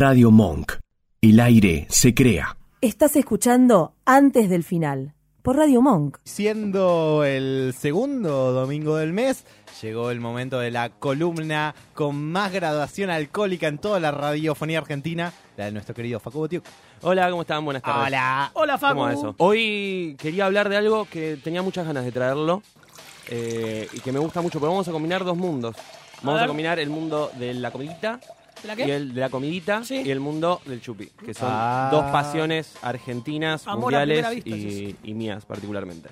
Radio Monk. El aire se crea. Estás escuchando Antes del Final, por Radio Monk. Siendo el segundo domingo del mes, llegó el momento de la columna con más graduación alcohólica en toda la radiofonía argentina, la de nuestro querido Facu Botiuk. Hola, ¿cómo están? Buenas tardes. Hola. Hola, Facu. ¿Cómo va eso? Hoy quería hablar de algo que tenía muchas ganas de traerlo eh, y que me gusta mucho, pero vamos a combinar dos mundos. Vamos a, ver. combinar el mundo de la comidita ¿De la y qué? el de la comidita Sí. y el mundo del chupi, que son Ah. dos pasiones argentinas, Amor a mundiales primera vista, y, y mías particularmente.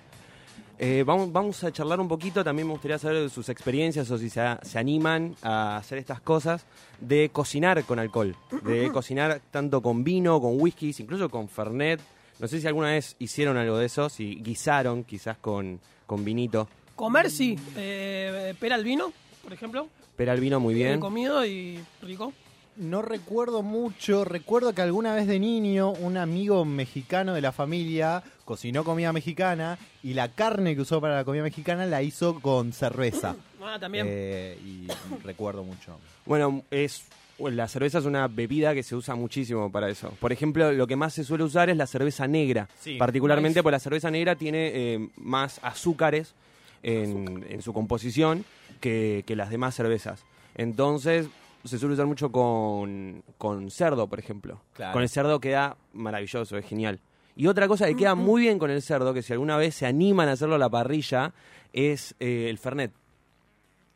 Eh, vamos, vamos a charlar un poquito, también me gustaría saber de sus experiencias o si se, se animan a hacer estas cosas de cocinar con alcohol, de cocinar tanto con vino, con whiskies, incluso con fernet. No sé si alguna vez hicieron algo de eso, si guisaron quizás con, con vinito. Comer, sí. Eh, pera al vino, por ejemplo. Pero el vino muy bien. comido y rico. No recuerdo mucho, recuerdo que alguna vez de niño un amigo mexicano de la familia cocinó comida mexicana y la carne que usó para la comida mexicana la hizo con cerveza. Ah, también. Eh, y recuerdo mucho. Bueno, es bueno, la cerveza es una bebida que se usa muchísimo para eso. Por ejemplo, lo que más se suele usar es la cerveza negra. Sí. Particularmente porque la cerveza negra tiene eh, más azúcares en, en su composición que, que las demás cervezas. Entonces, se suele usar mucho con, con cerdo, por ejemplo. Claro. Con el cerdo queda maravilloso, es genial. Y otra cosa que queda muy bien con el cerdo, que si alguna vez se animan a hacerlo a la parrilla, es eh, el fernet.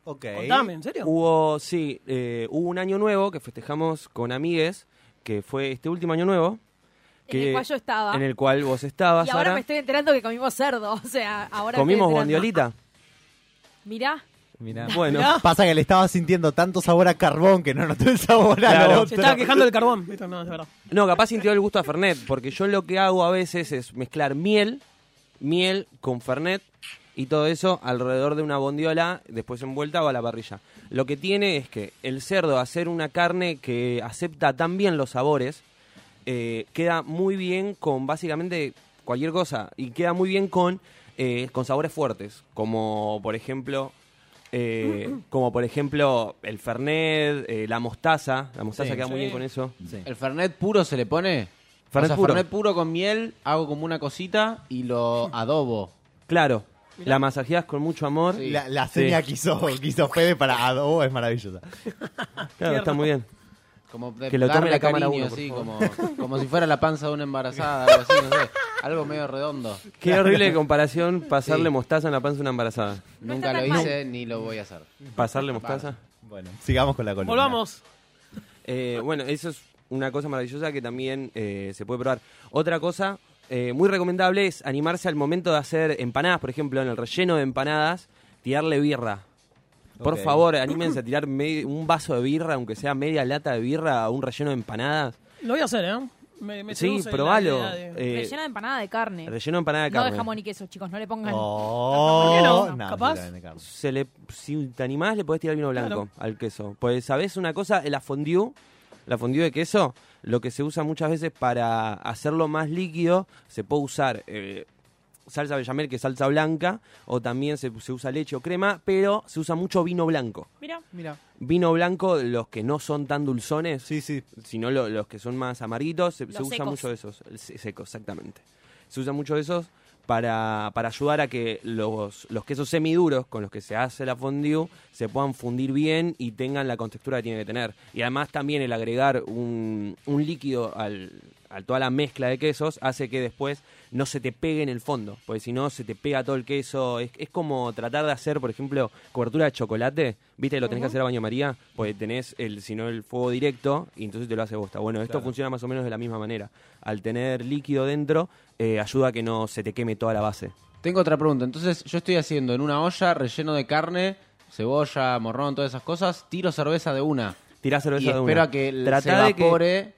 Ok. Contame, ¿en serio? Hubo, sí, eh, hubo un año nuevo que festejamos con amigues, que fue este último año nuevo. En el cual yo estaba. En el cual vos estabas, y ahora Sara. me estoy enterando que comimos cerdo. O sea, ahora. Comimos bondiolita. Mirá. Mirá. Bueno, Pasa que le estaba sintiendo tanto sabor a carbón que no notó el sabor a Claro. lo Se otro. estaba quejando del carbón. ¿viste? No, es verdad. no, capaz sintió el gusto a Fernet, porque yo lo que hago a veces es mezclar miel, miel con Fernet y todo eso alrededor de una bondiola, después envuelta o a la parrilla. Lo que tiene es que el cerdo, hacer una carne que acepta tan bien los sabores, eh, queda muy bien con básicamente cualquier cosa y queda muy bien con, eh, con sabores fuertes, como por ejemplo... eh, como por ejemplo el fernet, eh, la mostaza, la mostaza Sí. queda muy Sí. bien con eso. Sí. ¿El Fernet puro se le pone? Fernet o sea, puro. Fernet puro con miel, hago como una cosita y lo adobo. Claro, la masajeas con mucho amor. Sí. La, la seña Sí. que, hizo, que hizo Fede para adobo es maravillosa. Claro, está muy bien. Como de Que lo tome la cámara cariño, uno, así, como, como si fuera la panza de una embarazada, algo así, no sé. Algo medio redondo. Qué horrible comparación pasarle Sí. mostaza en la panza de una embarazada. No Nunca lo hice ni lo voy a hacer. Pasarle mostaza. Bueno, sigamos con la columna. Volvamos. Eh, bueno, eso es una cosa maravillosa que también eh, se puede probar. Otra cosa eh, muy recomendable es animarse al momento de hacer empanadas, por ejemplo, en el relleno de empanadas, tirarle birra. Por favor, anímense a tirar un vaso de birra, aunque sea media lata de birra, a un relleno de empanadas. Lo voy a hacer, ¿eh? Me, me Sí, probalo. de- Eh, Rellena de empanada de carne. relleno de empanada de no carne. de jamón y queso, chicos. No le pongan. Oh, ¿Por qué no? no, Capaz. carne. se le, si te animás, le podés tirar vino blanco Claro. al queso. Pues, ¿sabés una cosa? La fondue, la fondue de queso, lo que se usa muchas veces para hacerlo más líquido, se puede usar eh, salsa bechamel, que es salsa blanca, o también se, se usa leche o crema, pero se usa mucho vino blanco. Mira. Mira. Vino blanco, los que no son tan dulzones, Sí, sí. sino lo- los que son más amarguitos, se, se Los usa secos. mucho de esos. el se- Secos, exactamente. Se usa mucho de esos para, para ayudar a que los, los quesos semiduros con los que se hace la fondue se puedan fundir bien y tengan la contextura que tienen que tener. Y además también el agregar un, un líquido al, toda la mezcla de quesos hace que después no se te pegue en el fondo, porque si no se te pega todo el queso. Es, es como tratar de hacer, por ejemplo, cobertura de chocolate, ¿viste? Lo tenés que hacer a baño María, pues tenés el, si no, el fuego directo y entonces te lo hace bosta. Bueno, esto Claro. funciona más o menos de la misma manera. Al tener líquido dentro, eh, ayuda a que no se te queme toda la base. Tengo otra pregunta. Entonces, yo estoy haciendo en una olla relleno de carne, cebolla, morrón, todas esas cosas, tiro cerveza de una. Tirá Y cerveza de espero una. a que Tratá se de que- evapore,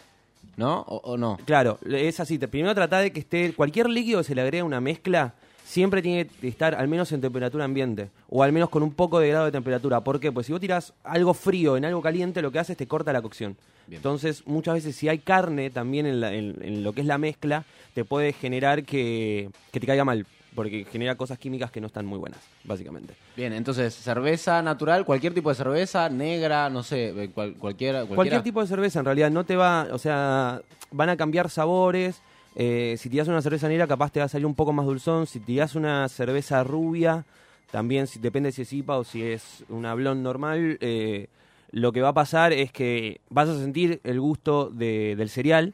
¿no? O, o no. Claro, es así. Primero trata de que esté. Cualquier líquido que se le agrega una mezcla siempre tiene que estar al menos en temperatura ambiente. O al menos con un poco de grado de temperatura. ¿Por qué? Pues si vos tirás algo frío en algo caliente, lo que hace es te corta la cocción. Bien. Entonces, muchas veces si hay carne también en, la- en- en lo que es la mezcla, te puede generar que, que te caiga mal. Porque genera cosas químicas que no están muy buenas, básicamente. Bien, entonces, cerveza natural, cualquier tipo de cerveza, negra, no sé, eh, cual- cualquiera, cualquiera. Cualquier tipo de cerveza en realidad no te va, o sea, van a cambiar sabores. eh, si tiras una cerveza negra, capaz te va a salir un poco más dulzón. Si tiras una cerveza rubia, también si, depende si es IPA o si es una blonde normal. eh, lo que va a pasar es que vas a sentir el gusto de- del cereal,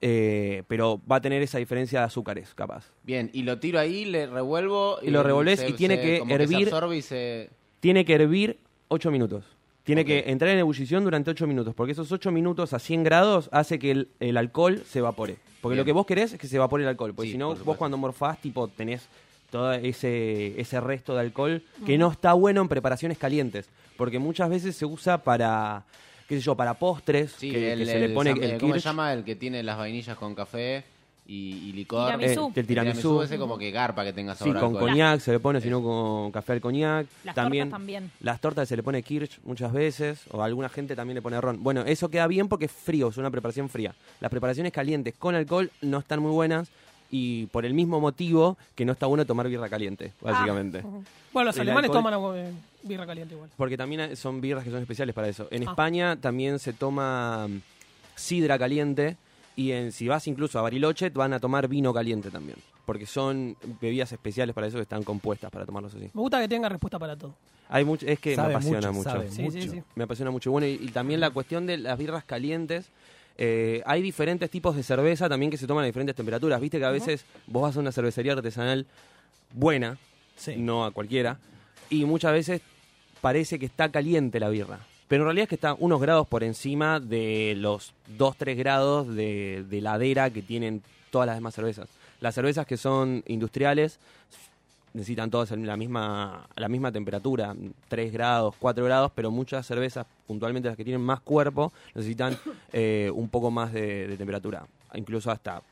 eh, pero va a tener esa diferencia de azúcares, capaz. Bien, y lo tiro ahí, le revuelvo. Y lo revolvés y tiene que hervir- se absorbe y se... Tiene que hervir 8 minutos. Tiene que entrar en ebullición durante 8 minutos, porque esos 8 minutos a 100 grados hace que el, el alcohol se evapore. Porque Bien. lo que vos querés es que se evapore el alcohol, porque Sí, si no, por vos cuando morfás, tipo, tenés todo ese, ese resto de alcohol que no está bueno en preparaciones calientes, porque muchas veces se usa para, qué sé yo, para postres, Sí, que, el, que se le el pone el eh, ¿Cómo se llama? El que tiene las vainillas con café y, y licor. Tiramisú. Eh, el tiramisú. ese como que garpa que tenga Sí, sabor a con coñac se le pone, sino con café al coñac. Las también, tortas también. Las tortas se le pone kirsch muchas veces, o alguna gente también le pone ron. Bueno, eso queda bien porque es frío, es una preparación fría. Las preparaciones calientes con alcohol no están muy buenas y por el mismo motivo que no está bueno tomar birra caliente, básicamente. Bueno, los El alemanes alcohol- toman agua, birra caliente igual. Porque también son birras que son especiales para eso. En Ah. España también se toma mm, sidra caliente y en, si vas incluso a Bariloche van a tomar vino caliente también. Porque son bebidas especiales para eso que están compuestas para tomarlos así. Me gusta que tenga respuesta para todo. Hay mucho, es que Sabe me apasiona mucho, Sí, mucho. sí, sí. Me apasiona mucho. Bueno, y, y también la cuestión de las birras calientes. eh, hay diferentes tipos de cerveza también que se toman a diferentes temperaturas. Viste que a veces vos vas a una cervecería artesanal buena, Sí. no a cualquiera, y muchas veces parece que está caliente la birra. Pero en realidad es que está unos grados por encima de los 2-3 grados de, de ladera que tienen todas las demás cervezas. Las cervezas que son industriales necesitan todas la misma, la misma temperatura, 3 grados, 4 grados, pero muchas cervezas, puntualmente las que tienen más cuerpo, necesitan eh, un poco más de, de temperatura, incluso hasta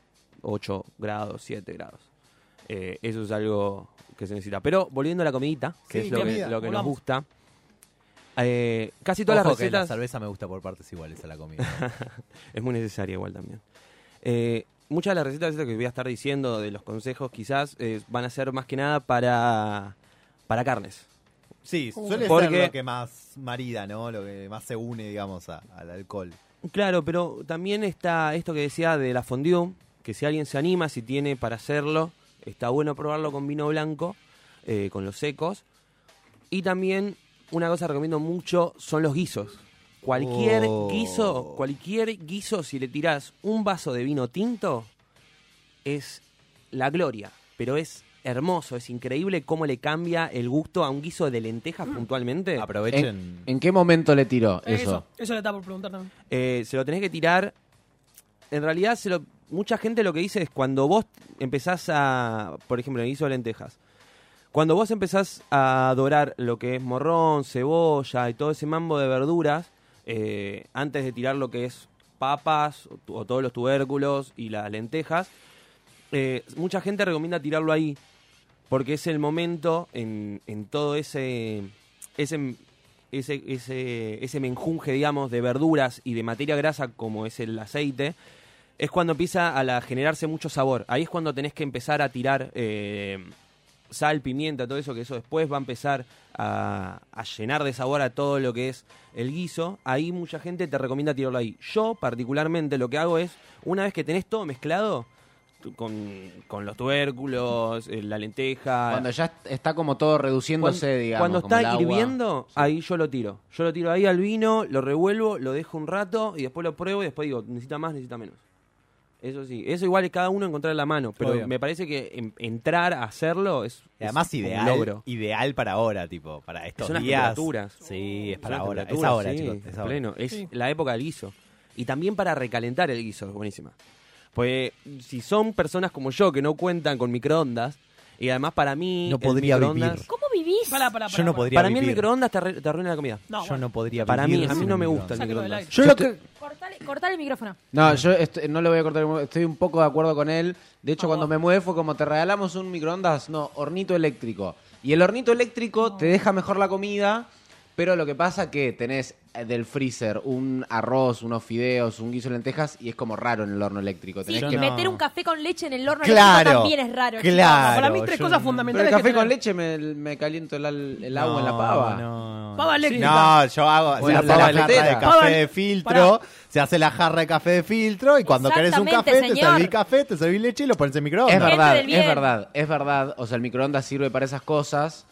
8 grados, 7 grados. Eh, eso es algo que se necesita. Pero volviendo a la comidita, que Sí, es lo que, comida, lo que nos gusta, eh, casi todas Ojo las que la recetas... cerveza me gusta por partes iguales a la comida. Es muy necesaria igual también. Eh, muchas de las recetas que voy a estar diciendo, de los consejos quizás, eh, van a ser más que nada para, para carnes. Sí, suele Porque- ser lo que más marida, ¿no? Lo que más se une, digamos, a- al alcohol. Claro, pero también está esto que decía de la fondue, que si alguien se anima, si tiene para hacerlo, está bueno probarlo con vino blanco, eh, con los secos. Y también una cosa que recomiendo mucho son los guisos. Cualquier Oh. guiso, cualquier guiso, si le tirás un vaso de vino tinto, es la gloria. Pero es hermoso, es increíble cómo le cambia el gusto a un guiso de lentejas puntualmente. Aprovechen. ¿En, en qué momento le tiró eso? Eso, eso le estaba por preguntar también. Eh, se lo tenés que tirar. En realidad, se lo- mucha gente lo que dice es cuando vos empezás a, por ejemplo, en guiso de lentejas, cuando vos empezás a dorar lo que es morrón, cebolla y todo ese mambo de verduras, eh, antes de tirar lo que es papas o, o todos los tubérculos y las lentejas, eh, mucha gente recomienda tirarlo ahí porque es el momento en, en todo ese ese ese, ese ese menjunje digamos de verduras y de materia grasa como es el aceite es cuando empieza a la- generarse mucho sabor ahí es cuando tenés que empezar a tirar eh, sal pimienta todo eso que eso después va a empezar a, a llenar de sabor a todo lo que es el guiso ahí mucha gente te recomienda tirarlo ahí yo particularmente lo que hago es una vez que tenés todo mezclado con, con los tubérculos, eh, la lenteja. Cuando ya est- está como todo reduciéndose, Cuando- digamos. cuando como el está agua. hirviendo, ahí yo lo tiro. Yo lo tiro ahí al vino, lo revuelvo, lo dejo un rato y después lo pruebo y después digo, necesita más, necesita menos. Eso sí, eso igual es cada uno encontrar la mano, pero Obvio. me parece que en- entrar a hacerlo es, Y además es un ideal, logro. ideal para ahora, tipo, para estos Son las días. temperaturas. Sí, es Son para las ahora. Es temperaturas, ahora, sí, chicos. Es ahora. pleno. Es Sí. la época del guiso. Y también para recalentar el guiso, es buenísima. Pues si son personas como yo que no cuentan con microondas, y además para mí. No el podría microondas- vivir. Pará, Yo no podría Para mí el vivir. microondas te, arruina la comida. No, Yo bueno. no podría Para mí, vivir a mí sin no me gusta el Sáquelo del microondas. aire. Yo Yo lo estoy- que- Cortale, cortale el micrófono. No, yo est- no le voy a cortar, el- estoy un poco de acuerdo con él. De hecho, cuando me mudé fue como te regalamos un microondas, no, hornito eléctrico. Y el hornito eléctrico te deja mejor la comida, Pero lo que pasa que tenés eh, del freezer un arroz, unos fideos, un guiso de lentejas y es como raro en el horno eléctrico. Tenés que... no. meter un café con leche en el horno Claro, eléctrico también es raro. claro. Para mí, tres yo cosas no- Pero fundamentales. el café que con leche me, me caliento el, al- el agua en la pava. No, Pava eléctrica. No, yo hago, se hace la la jarra de café Pava- de filtro, se hace la jarra de café de filtro y cuando querés un café te servís café, te servís leche y lo pones en Es microondas. Gente verdad, es verdad, es verdad. O sea, el microondas sirve para esas cosas,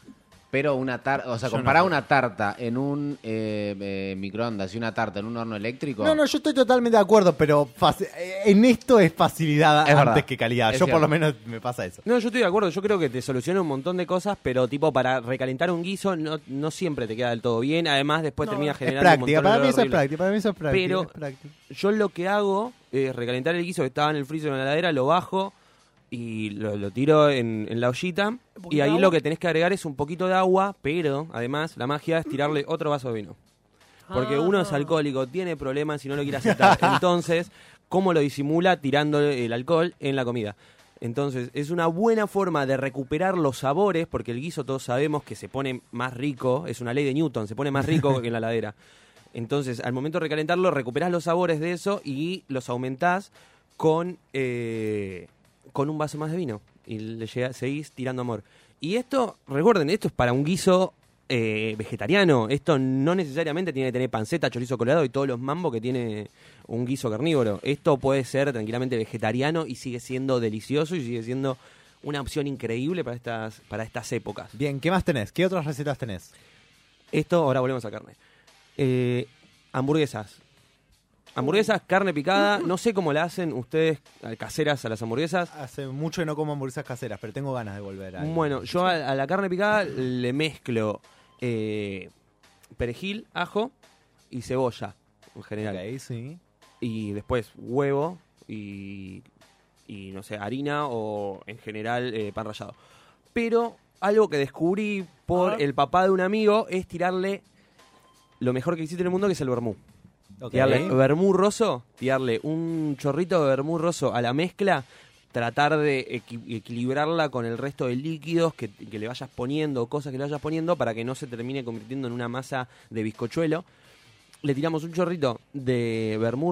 pero una tarta, o sea, comparar no. una tarta en un eh, eh, microondas y una tarta en un horno eléctrico. No, no, yo estoy totalmente de acuerdo, pero eh, en esto es facilidad Es antes verdad. que calidad. Es yo por lo menos me pasa eso. No, yo estoy de acuerdo. Yo creo que te soluciona un montón de cosas, pero tipo para recalentar un guiso no, no siempre te queda del todo bien. Además, después No, termina es Es generando un práctica, montón de para mí eso es práctica, para mí eso es práctica. Pero- es práctica. Yo lo que hago es recalentar el guiso que estaba en el freezer o en la heladera, lo bajo y lo, lo tiro en, en la ollita. Y ahí lo que tenés que agregar es un poquito de agua, pero además la magia es tirarle otro vaso de vino. Porque Ah. uno es alcohólico, tiene problemas y no lo quiere aceptar. Entonces, ¿cómo lo disimula? Tirando el alcohol en la comida. Entonces, es una buena forma de recuperar los sabores, porque el guiso todos sabemos que se pone más rico, es una ley de Newton, se pone más rico que en la ladera. Entonces, al momento de recalentarlo, recuperás los sabores de eso y los aumentás con, eh, con un vaso más de vino. Y le llega- seguís tirando amor. Y esto, recuerden, esto es para un guiso eh, vegetariano. Esto no necesariamente tiene que tener panceta, chorizo colorado y todos los mambos que tiene un guiso carnívoro. Esto puede ser tranquilamente vegetariano y sigue siendo delicioso y sigue siendo una opción increíble para estas, para estas épocas. Bien, ¿qué más tenés? ¿Qué otras recetas tenés? Esto, ahora volvemos a carne. Eh, hamburguesas. Hamburguesas, carne picada. No sé cómo la hacen ustedes eh, caseras a las hamburguesas. Hace mucho que no como hamburguesas caseras, pero tengo ganas de volver a Bueno, yo a, a la carne picada le mezclo eh, perejil, ajo y cebolla en general. Ok, sí. Y después huevo y, y no sé, harina o en general eh, pan rallado. Pero algo que descubrí por Ah. el papá de un amigo es tirarle lo mejor que existe en el mundo, que es el vermú. Ok. Tirarle vermú tirarle un chorrito de vermú a la mezcla, tratar de equi- equilibrarla con el resto de líquidos que, le vayas poniendo, cosas que le vayas poniendo para que no se termine convirtiendo en una masa de bizcochuelo. Le tiramos un chorrito de vermú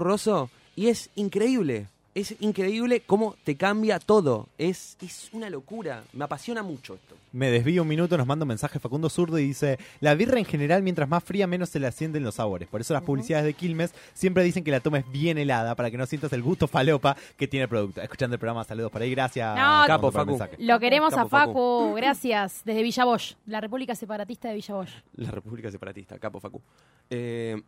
y es increíble. Es increíble cómo te cambia todo. Es, es una locura. Me apasiona mucho esto. Me desvío un minuto, nos manda un mensaje Facundo Zurdo y dice, la birra en general mientras más fría menos se le asienten los sabores. Por eso las publicidades de Quilmes siempre dicen que la tomes bien helada para que no sientas el gusto falopa que tiene el producto. Escuchando el programa, saludos por ahí, gracias. No, Capo, por el Facu. mensaje. Lo queremos a Facu. Facu, gracias. Desde Villa Bosch, la República Separatista de Villa Bosch. La República Separatista, capo Facu. Eh,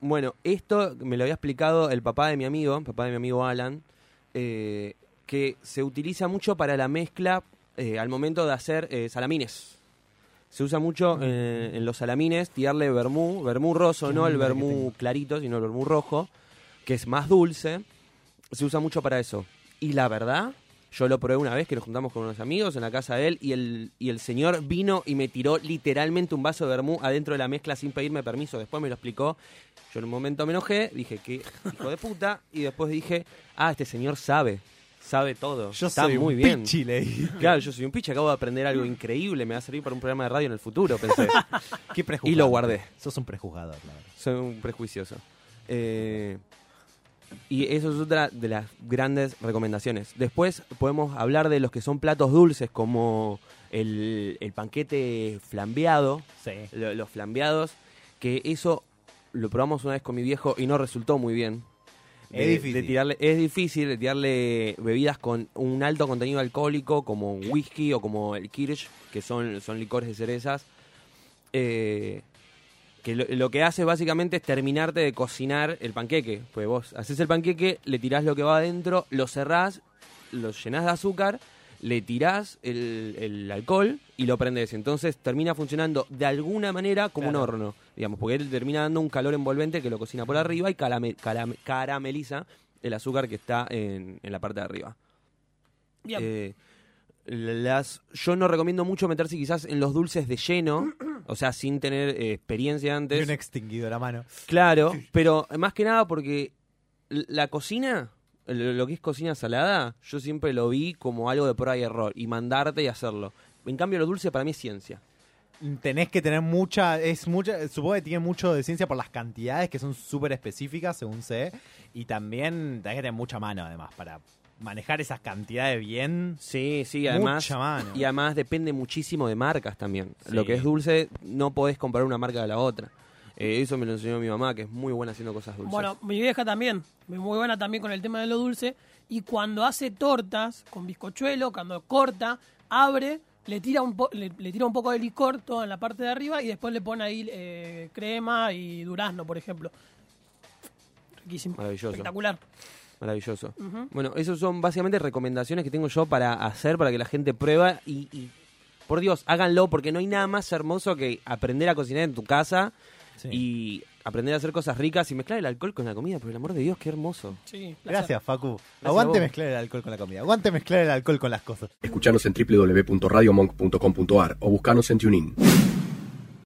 bueno, esto me lo había explicado el papá de mi amigo, papá de mi amigo Alan, eh, que se utiliza mucho para la mezcla eh, al momento de hacer eh, salamines. Se usa mucho en los salamines tirarle vermú, vermú roso, no el vermú clarito, sino el vermú rojo, que es más dulce. Se usa mucho para eso. Y la verdad, yo lo probé una vez que nos juntamos con unos amigos en la casa de él y el, y el señor vino y me tiró literalmente un vaso de vermú adentro de la mezcla sin pedirme permiso. Después me lo explicó. Yo en un momento me enojé, dije que hijo de puta y después dije, ah, este señor sabe, sabe todo. Yo Está soy muy un bien. pichi, le dije. Claro, yo soy un piche, acabo de aprender algo increíble, me va a servir para un programa de radio en el futuro, pensé. Qué prejuzgado. Y lo guardé. Sos un prejuzgador, la verdad. Soy un prejuicioso. Eh, y eso es otra de las grandes recomendaciones. Después podemos hablar de los que son platos dulces, como el, el panquete flambeado, Sí. lo- los flambeados, que eso lo probamos una vez con mi viejo y no resultó muy bien. Es difícil. de tirarle, es difícil de tirarle bebidas con un alto contenido alcohólico, como whisky o como el kirsch, que son, son licores de cerezas. Eh, que lo, lo que hace básicamente es terminarte de cocinar el panqueque. Pues vos haces el panqueque, le tirás lo que va adentro, lo cerrás, lo llenás de azúcar, le tirás el, el alcohol y lo prendés. Entonces termina funcionando de alguna manera como Claro. un horno, digamos, porque él termina dando un calor envolvente que lo cocina por arriba y calame- calame- carameliza el azúcar que está en, en la parte de arriba. Bien. Eh, las, yo no recomiendo mucho meterse quizás en los dulces de lleno, o sea, sin tener eh, experiencia Y antes. un extinguido la mano. Claro, pero más que nada porque la cocina, lo lo que es cocina salada, yo siempre lo vi como algo de prueba y error y mandarte y hacerlo. En cambio, lo dulce para mí es ciencia. tenés que tener mucha, es mucha, supongo que tiene mucho de ciencia por las cantidades que son súper específicas, según sé, y también tenés que tener mucha mano además para manejar esas cantidades bien. Sí, sí, además. Mucha mano. Y además depende muchísimo de marcas también. Sí. Lo que es dulce, no podés comparar una marca de la otra. Eh, eso me lo enseñó mi mamá, que es muy buena haciendo cosas dulces. Bueno, mi vieja también, muy buena también con el tema de lo dulce. Y cuando hace tortas con bizcochuelo, cuando corta, abre, le tira un, po- le, le tira un poco de licor todo en la parte de arriba y después le pone ahí eh, crema y durazno, por ejemplo. Riquísimo. Maravilloso. Espectacular. Maravilloso. Bueno, esas son básicamente recomendaciones que tengo yo para hacer, para que la gente prueba y, y, por Dios, háganlo porque no hay nada más hermoso que aprender a cocinar en tu casa Sí. y aprender a hacer cosas ricas y mezclar el alcohol con la comida. Por el amor de Dios, qué hermoso. Sí. Gracias, Facu. Aguante mezclar el alcohol con la comida. Aguante mezclar el alcohol con las cosas. Escuchanos en www.radiomonk.com.ar o buscanos en TuneIn.